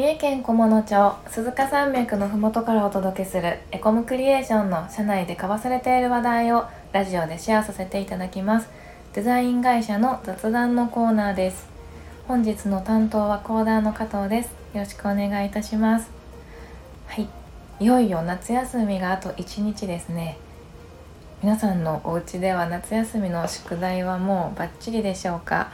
三重県菰野町鈴鹿山脈のふもとからお届けするエコムクリエーションの社内で交わされている話題をラジオでシェアさせていただきます。デザイン会社の雑談のコーナーです。本日の担当はコーダーの加藤です。よろしくお願いいたします。はい。いよいよ夏休みがあと1日ですね。皆さんのお家では夏休みの宿題はもうバッチリでしょうか、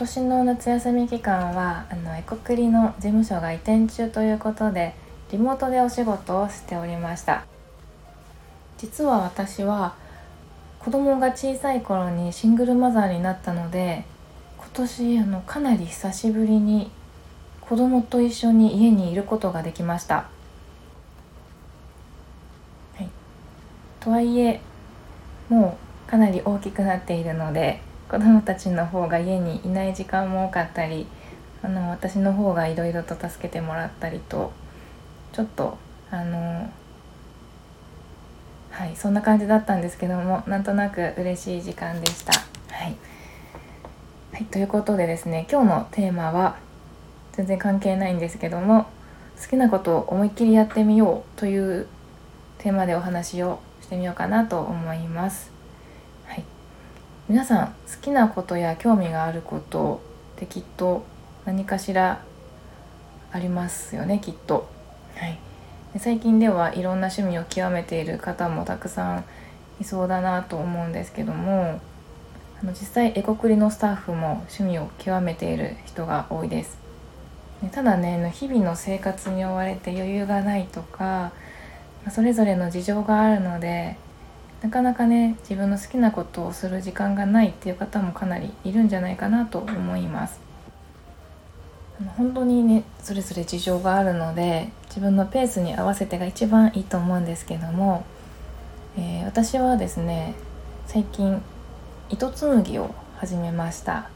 年の夏休み期間はあのエコクリの事務所が移転中ということでリモートでお仕事をしておりました。実は私は子供が小さい頃にシングルマザーになったので今年あのかなり久しぶりに子供と一緒に家にいることができました、はい、とはいえもうかなり大きくなっているので子供たちの方が家にいない時間も多かったりあの私の方がいろいろと助けてもらったりとちょっとあのはいそんな感じだったんですけどもなんとなく嬉しい時間でした。はい、はい、ということでですね今日のテーマは全然関係ないんですけども好きなことを思いっきりやってみようというテーマでお話をしてみようかなと思います。皆さん好きなことや興味があることってきっと何かしらありますよねきっと。はい、最近ではいろんな趣味を極めている方もたくさんいそうだなと思うんですけどもあの実際エコクリのスタッフも趣味を極めている人が多いです。ただね日々の生活に追われて余裕がないとかそれぞれの事情があるのでなかなかね自分の好きなことをする時間がないっていう方もかなりいるんじゃないかなと思います。本当にねそれぞれ事情があるので自分のペースに合わせてが一番いいと思うんですけども、えー、私はですね最近糸紡ぎを始めました。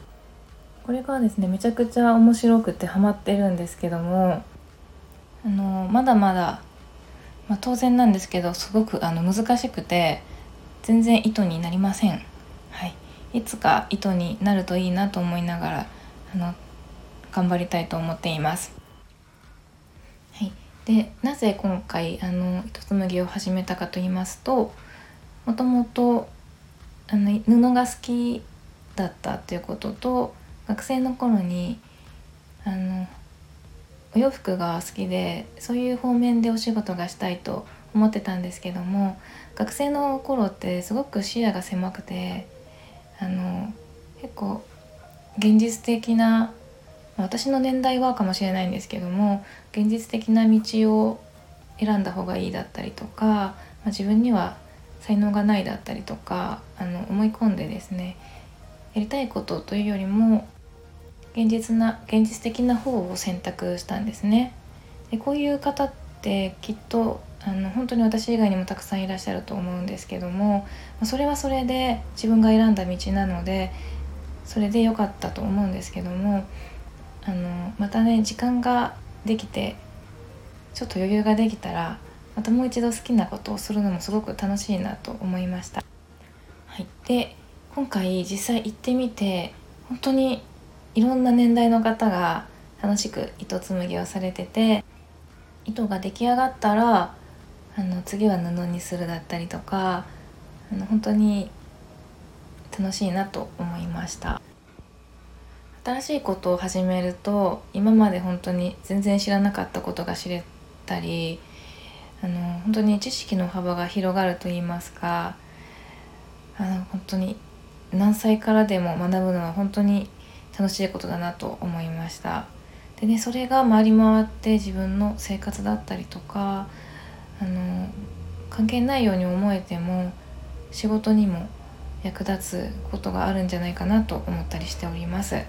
これがですねめちゃくちゃ面白くてハマってるんですけどもあのまだまだ、まあ、当然なんですけどすごくあの難しくて全然糸になりません、はい、いつか糸になるといいなと思いながらあの頑張りたいと思っています。はい、でなぜ今回あの糸紡ぎを始めたかと言いますともともとあの布が好きだったということと学生の頃にあのお洋服が好きでそういう方面でお仕事がしたいと思ってたんですけども学生の頃ってすごく視野が狭くてあの結構現実的な私の年代はかもしれないんですけども現実的な道を選んだ方がいいだったりとか、まあ、自分には才能がないだったりとかあの思い込んでですねやりたいことというよりも現実な現実的な方を選択したんですね。でこういう方ってきっとあの本当に私以外にもたくさんいらっしゃると思うんですけどもそれはそれで自分が選んだ道なのでそれで良かったと思うんですけどもあのまたね時間ができてちょっと余裕ができたらまたもう一度好きなことをするのもすごく楽しいなと思いました。はい、で今回実際行ってみて本当にいろんな年代の方が楽しく糸紡ぎをされてて糸が出来上がったらあの次は布にするだったりとかあの本当に楽しいなと思いました。新しいことを始めると今まで本当に全然知らなかったことが知れたりあの本当に知識の幅が広がると言いますかあの本当に何歳からでも学ぶのは本当に楽しいことだなと思いました。でねそれが回り回って自分の生活だったりとかあの関係ないように思えても仕事にも役立つことがあるんじゃないかなと思ったりしております。はい、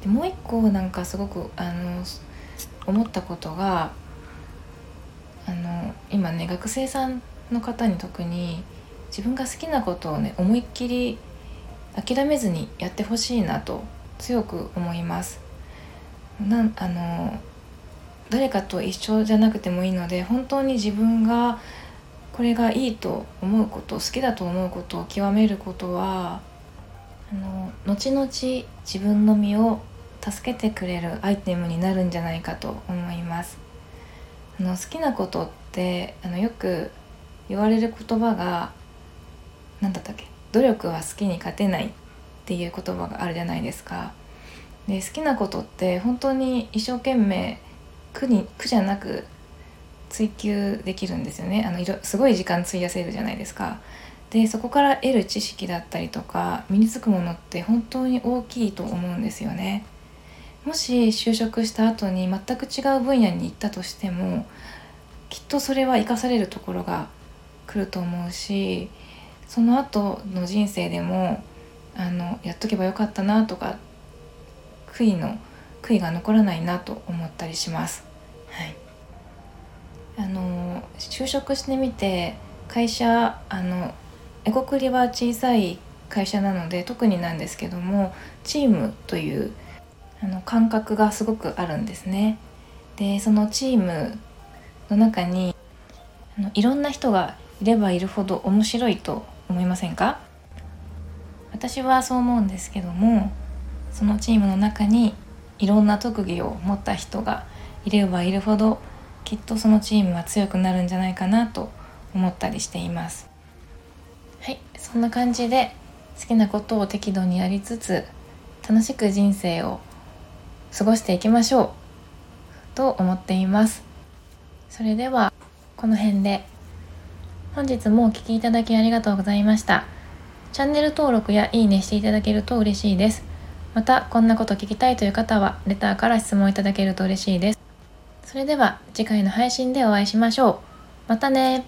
でもう一個なんかすごくあの思ったことがあの今ね学生さんの方に特に自分が好きなことをね思いっきり諦めずにやってほしいなと強く思います。なんあの誰かと一緒じゃなくてもいいので本当に自分がこれがいいと思うこと好きだと思うことを極めることはあの後々自分の身を助けてくれるアイテムになるんじゃないかと思います。あの好きなことってあのよく言われる言葉が何だったっけ？努力は好きに勝てないっていう言葉があるじゃないですか。で好きなことって本当に一生懸命苦に苦じゃなく追求できるんですよね。あのすごい時間費やせるじゃないですか。でそこから得る知識だったりとか身につくものって本当に大きいと思うんですよね。もし就職した後に全く違う分野に行ったとしてもきっとそれは生かされるところが来ると思うしその後の人生でもあのやっとけばよかったなとか悔いの悔いが残らないなと思ったりします。はい、あの就職してみて会社あのエコクリは小さい会社なので特になんですけどもチームというあの感覚がすごくあるんですね。でそのチームの中にあのいろんな人がいればいるほど面白いと思いませんか？私はそう思うんですけどもそのチームの中にいろんな特技を持った人がいればいるほどきっとそのチームは強くなるんじゃないかなと思ったりしています。はいそんな感じで好きなことを適度にやりつつ楽しく人生を過ごしていきましょうと思っています。それではこの辺で本日もお聴きいただきありがとうございました。チャンネル登録やいいねしていただけると嬉しいです。またこんなこと聞きたいという方はレターから質問いただけると嬉しいです。それでは次回の配信でお会いしましょう。またね